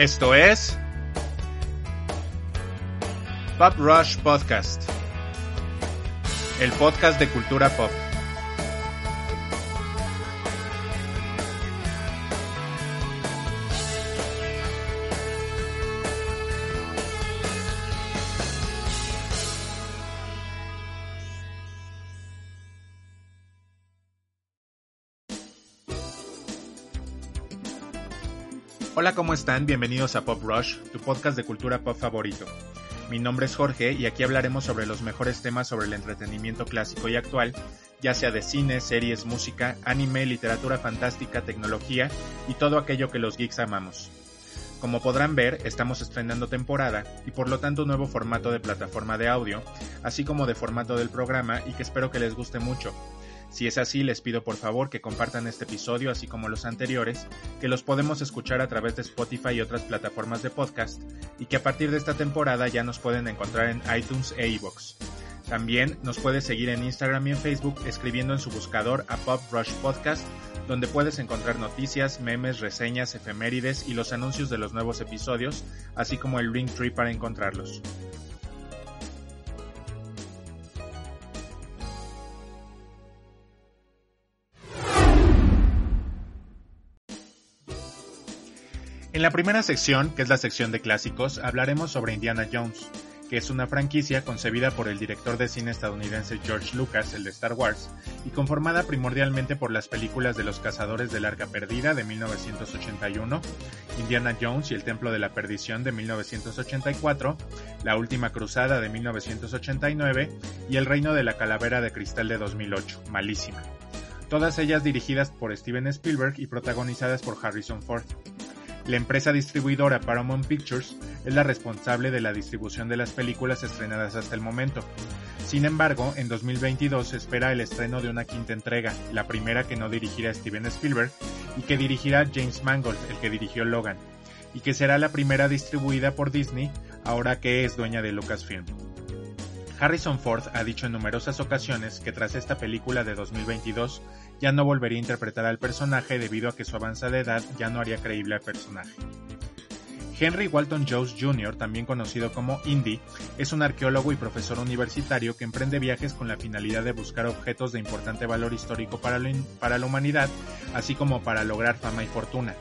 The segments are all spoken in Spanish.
Esto es Pop Rush Podcast, el podcast de cultura pop. Hola, ¿cómo están? Bienvenidos a Pop Rush, tu podcast de cultura pop favorito. Mi nombre es Jorge y aquí hablaremos sobre los mejores temas sobre el entretenimiento clásico y actual, ya sea de cine, series, música, anime, literatura fantástica, tecnología y todo aquello que los geeks amamos. Como podrán ver, estamos estrenando temporada y por lo tanto un nuevo formato de plataforma de audio, así como de formato del programa y que espero que les guste mucho. Si es así, les pido por favor que compartan este episodio, así como los anteriores, que los podemos escuchar a través de Spotify y otras plataformas de podcast, y que a partir de esta temporada ya nos pueden encontrar en iTunes e iVoox. También nos puedes seguir en Instagram y en Facebook escribiendo en su buscador a Pop Rush Podcast, donde puedes encontrar noticias, memes, reseñas, efemérides y los anuncios de los nuevos episodios, así como el link tree para encontrarlos. En la primera sección, que es la sección de clásicos, hablaremos sobre Indiana Jones, que es una franquicia concebida por el director de cine estadounidense George Lucas, el de Star Wars, y conformada primordialmente por las películas de los Cazadores del Arca Perdida de 1981, Indiana Jones y el Templo de la Perdición de 1984, La Última Cruzada de 1989 y El Reino de la Calavera de Cristal de 2008, malísima. Todas ellas dirigidas por Steven Spielberg y protagonizadas por Harrison Ford. La empresa distribuidora Paramount Pictures es la responsable de la distribución de las películas estrenadas hasta el momento. Sin embargo, en 2022 se espera el estreno de una quinta entrega, la primera que no dirigirá Steven Spielberg y que dirigirá James Mangold, el que dirigió Logan, y que será la primera distribuida por Disney ahora que es dueña de Lucasfilm. Harrison Ford ha dicho en numerosas ocasiones que tras esta película de 2022 ya no volvería a interpretar al personaje debido a que su avanzada edad ya no haría creíble al personaje. Henry Walton Jones Jr., también conocido como Indy, es un arqueólogo y profesor universitario que emprende viajes con la finalidad de buscar objetos de importante valor histórico para la, para la humanidad, así como para lograr fama y fortuna.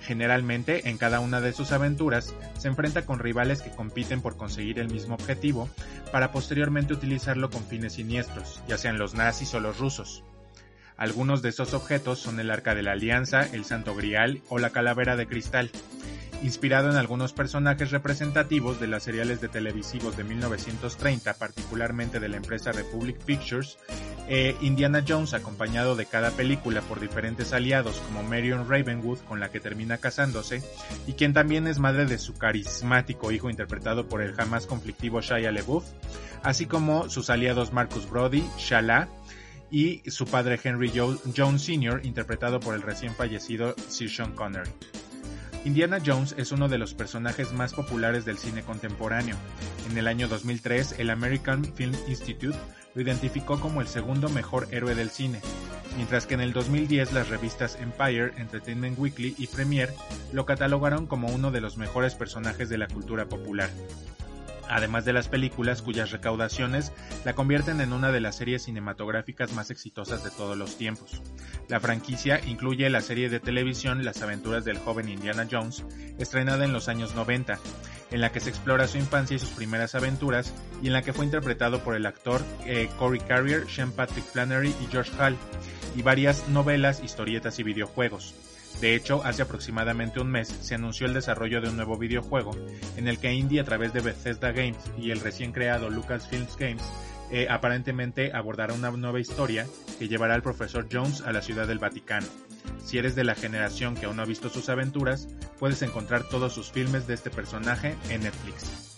Generalmente, en cada una de sus aventuras, se enfrenta con rivales que compiten por conseguir el mismo objetivo, para posteriormente utilizarlo con fines siniestros, ya sean los nazis o los rusos. Algunos de esos objetos son el Arca de la Alianza, el Santo Grial o la Calavera de Cristal. Inspirado en algunos personajes representativos de las seriales de televisivos de 1930, particularmente de la empresa Republic Pictures, eh, Indiana Jones, acompañado de cada película por diferentes aliados como Marion Ravenwood, con la que termina casándose, y quien también es madre de su carismático hijo interpretado por el jamás conflictivo Shia LaBeouf, así como sus aliados Marcus Brody, Shala, y su padre Henry Jones Sr., interpretado por el recién fallecido Sir Sean Connery. Indiana Jones es uno de los personajes más populares del cine contemporáneo. En el año 2003, el American Film Institute lo identificó como el segundo mejor héroe del cine, mientras que en el 2010 las revistas Empire, Entertainment Weekly y Premiere lo catalogaron como uno de los mejores personajes de la cultura popular además de las películas cuyas recaudaciones la convierten en una de las series cinematográficas más exitosas de todos los tiempos. La franquicia incluye la serie de televisión Las aventuras del joven Indiana Jones, estrenada en los años 90, en la que se explora su infancia y sus primeras aventuras, y en la que fue interpretado por el actor eh, Corey Carrier, Sean Patrick Flannery y George Hall, y varias novelas, historietas y videojuegos. De hecho, hace aproximadamente un mes se anunció el desarrollo de un nuevo videojuego en el que Indie a través de Bethesda Games y el recién creado Lucasfilms Games eh, aparentemente abordará una nueva historia que llevará al profesor Jones a la ciudad del Vaticano. Si eres de la generación que aún no ha visto sus aventuras, puedes encontrar todos sus filmes de este personaje en Netflix.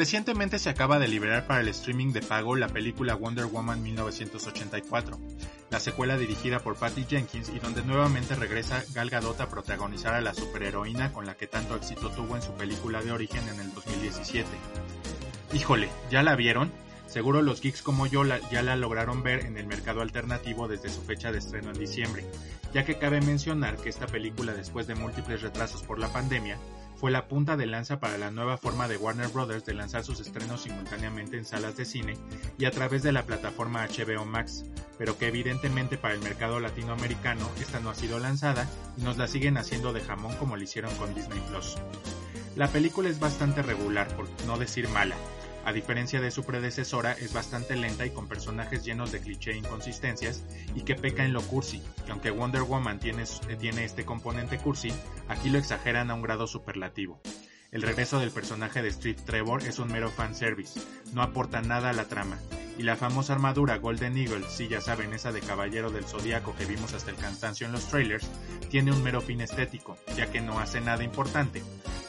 Recientemente se acaba de liberar para el streaming de pago la película Wonder Woman 1984, la secuela dirigida por Patty Jenkins y donde nuevamente regresa Gal Gadot a protagonizar a la superheroína con la que tanto éxito tuvo en su película de origen en el 2017. Híjole, ¿ya la vieron? Seguro los geeks como yo ya la lograron ver en el mercado alternativo desde su fecha de estreno en diciembre. ya que cabe mencionar que esta película después de múltiples retrasos por la pandemia fue la punta de lanza para la nueva forma de Warner Bros. de lanzar sus estrenos simultáneamente en salas de cine y a través de la plataforma HBO Max, pero que evidentemente para el mercado latinoamericano esta no ha sido lanzada y nos la siguen haciendo de jamón como lo hicieron con Disney Plus. La película es bastante regular, por no decir mala, a diferencia de su predecesora, es bastante lenta y con personajes llenos de cliché e inconsistencias y que peca en lo cursi, que aunque Wonder Woman tiene, tiene este componente cursi, aquí lo exageran a un grado superlativo. El regreso del personaje de Steve Trevor es un mero fanservice, no aporta nada a la trama, y la famosa armadura Golden Eagle, si ya saben, esa de caballero del zodiaco que vimos hasta el cansancio en los trailers, tiene un mero fin estético, ya que no hace nada importante,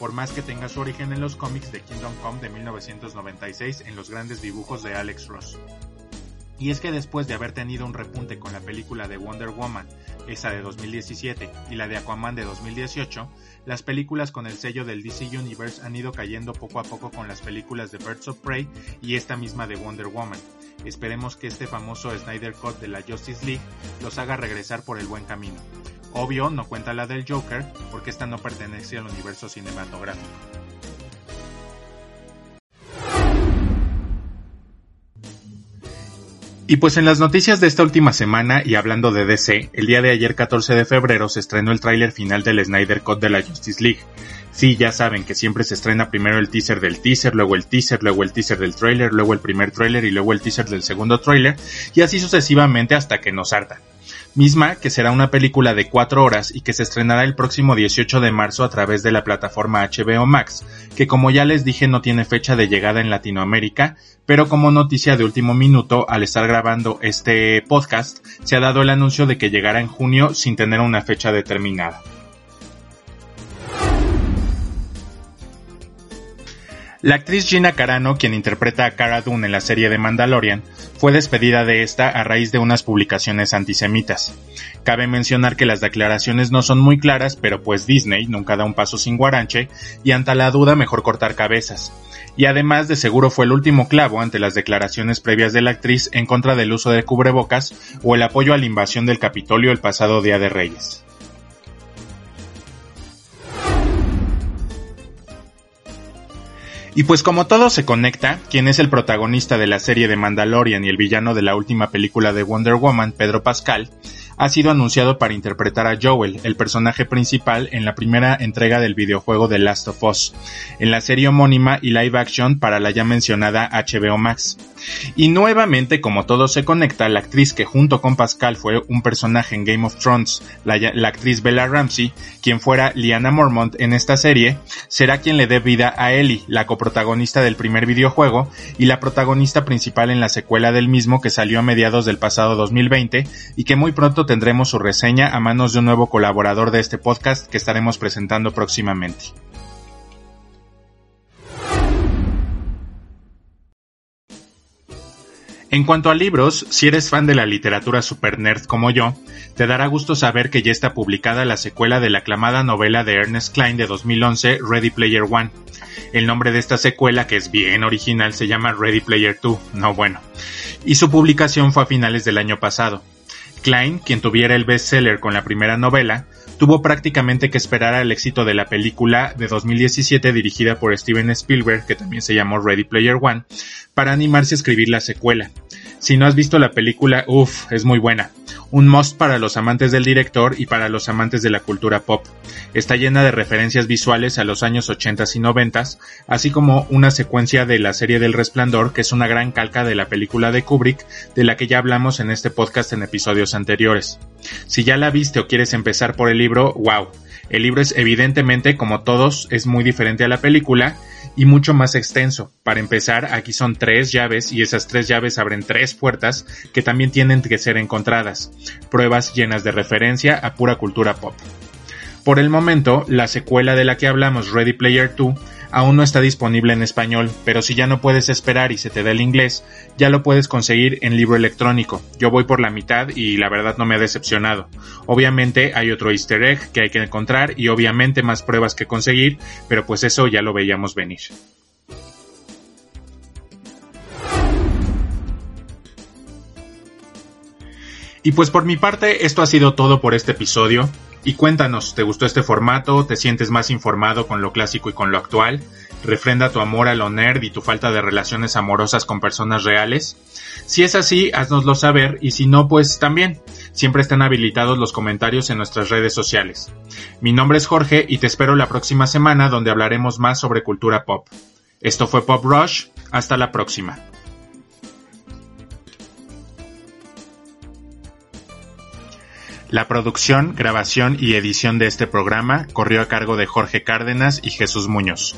por más que tenga su origen en los cómics de Kingdom Come de 1996 en los grandes dibujos de Alex Ross. Y es que después de haber tenido un repunte con la película de Wonder Woman, esa de 2017, y la de Aquaman de 2018, las películas con el sello del DC Universe han ido cayendo poco a poco con las películas de Birds of Prey y esta misma de Wonder Woman. Esperemos que este famoso Snyder Cut de la Justice League los haga regresar por el buen camino. Obvio, no cuenta la del Joker, porque esta no pertenece al universo cinematográfico. Y pues en las noticias de esta última semana y hablando de DC, el día de ayer 14 de febrero se estrenó el tráiler final del Snyder Cut de la Justice League. Sí, ya saben que siempre se estrena primero el teaser del teaser, luego el teaser, luego el teaser del trailer, luego el primer trailer y luego el teaser del segundo trailer, y así sucesivamente hasta que nos harta misma que será una película de cuatro horas y que se estrenará el próximo 18 de marzo a través de la plataforma HBO Max, que como ya les dije no tiene fecha de llegada en Latinoamérica, pero como noticia de último minuto, al estar grabando este podcast, se ha dado el anuncio de que llegará en junio sin tener una fecha determinada. La actriz Gina Carano, quien interpreta a Cara Dune en la serie de Mandalorian, fue despedida de esta a raíz de unas publicaciones antisemitas. Cabe mencionar que las declaraciones no son muy claras, pero pues Disney nunca da un paso sin guaranche, y ante la duda mejor cortar cabezas. Y además de seguro fue el último clavo ante las declaraciones previas de la actriz en contra del uso de cubrebocas o el apoyo a la invasión del Capitolio el pasado Día de Reyes. Y pues como todo se conecta, quien es el protagonista de la serie de Mandalorian y el villano de la última película de Wonder Woman, Pedro Pascal, ha sido anunciado para interpretar a Joel, el personaje principal en la primera entrega del videojuego The Last of Us, en la serie homónima y live action para la ya mencionada HBO Max. Y nuevamente, como todo se conecta, la actriz que junto con Pascal fue un personaje en Game of Thrones, la, actriz Bella Ramsey, quien fuera Liana Mormont en esta serie, será quien le dé vida a Ellie, la coprotagonista del primer videojuego y la protagonista principal en la secuela del mismo que salió a mediados del pasado 2020 y que muy pronto tendremos su reseña a manos de un nuevo colaborador de este podcast que estaremos presentando próximamente. En cuanto a libros, si eres fan de la literatura super nerd como yo, te dará gusto saber que ya está publicada la secuela de la aclamada novela de Ernest Klein de 2011, Ready Player One. El nombre de esta secuela, que es bien original, se llama Ready Player 2, no bueno. Y su publicación fue a finales del año pasado. Klein, quien tuviera el bestseller con la primera novela, tuvo prácticamente que esperar al éxito de la película de 2017 dirigida por Steven Spielberg, que también se llamó Ready Player One, para animarse a escribir la secuela. Si no has visto la película, uff, es muy buena. Un must para los amantes del director y para los amantes de la cultura pop. Está llena de referencias visuales a los años 80 y 90, así como una secuencia de la serie del Resplandor, que es una gran calca de la película de Kubrick, de la que ya hablamos en este podcast en episodios anteriores. Si ya la viste o quieres empezar por el libro, wow. El libro es evidentemente, como todos, es muy diferente a la película y mucho más extenso. Para empezar, aquí son tres llaves y esas tres llaves abren tres puertas que también tienen que ser encontradas. Pruebas llenas de referencia a pura cultura pop. Por el momento, la secuela de la que hablamos, Ready Player 2, aún no está disponible en español, pero si ya no puedes esperar y se te da el inglés, ya lo puedes conseguir en libro electrónico. Yo voy por la mitad y la verdad no me ha decepcionado. Obviamente hay otro easter egg que hay que encontrar y obviamente más pruebas que conseguir, pero pues eso ya lo veíamos venir. Y pues por mi parte, esto ha sido todo por este episodio. Y cuéntanos, ¿te gustó este formato? ¿Te sientes más informado con lo clásico y con lo actual? ¿Refrenda tu amor a lo nerd y tu falta de relaciones amorosas con personas reales? Si es así, haznoslo saber y si no, pues también. Siempre están habilitados los comentarios en nuestras redes sociales. Mi nombre es Jorge y te espero la próxima semana donde hablaremos más sobre cultura pop. Esto fue Pop Rush. Hasta la próxima. La producción, grabación y edición de este programa corrió a cargo de Jorge Cárdenas y Jesús Muñoz.